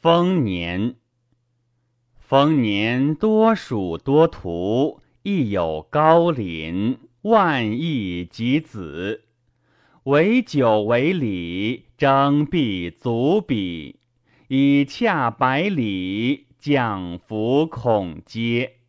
丰年。丰年多暑多徒，亦有高林，万亿及子。惟酒为礼，征必足彼。以洽百里，降服恐皆。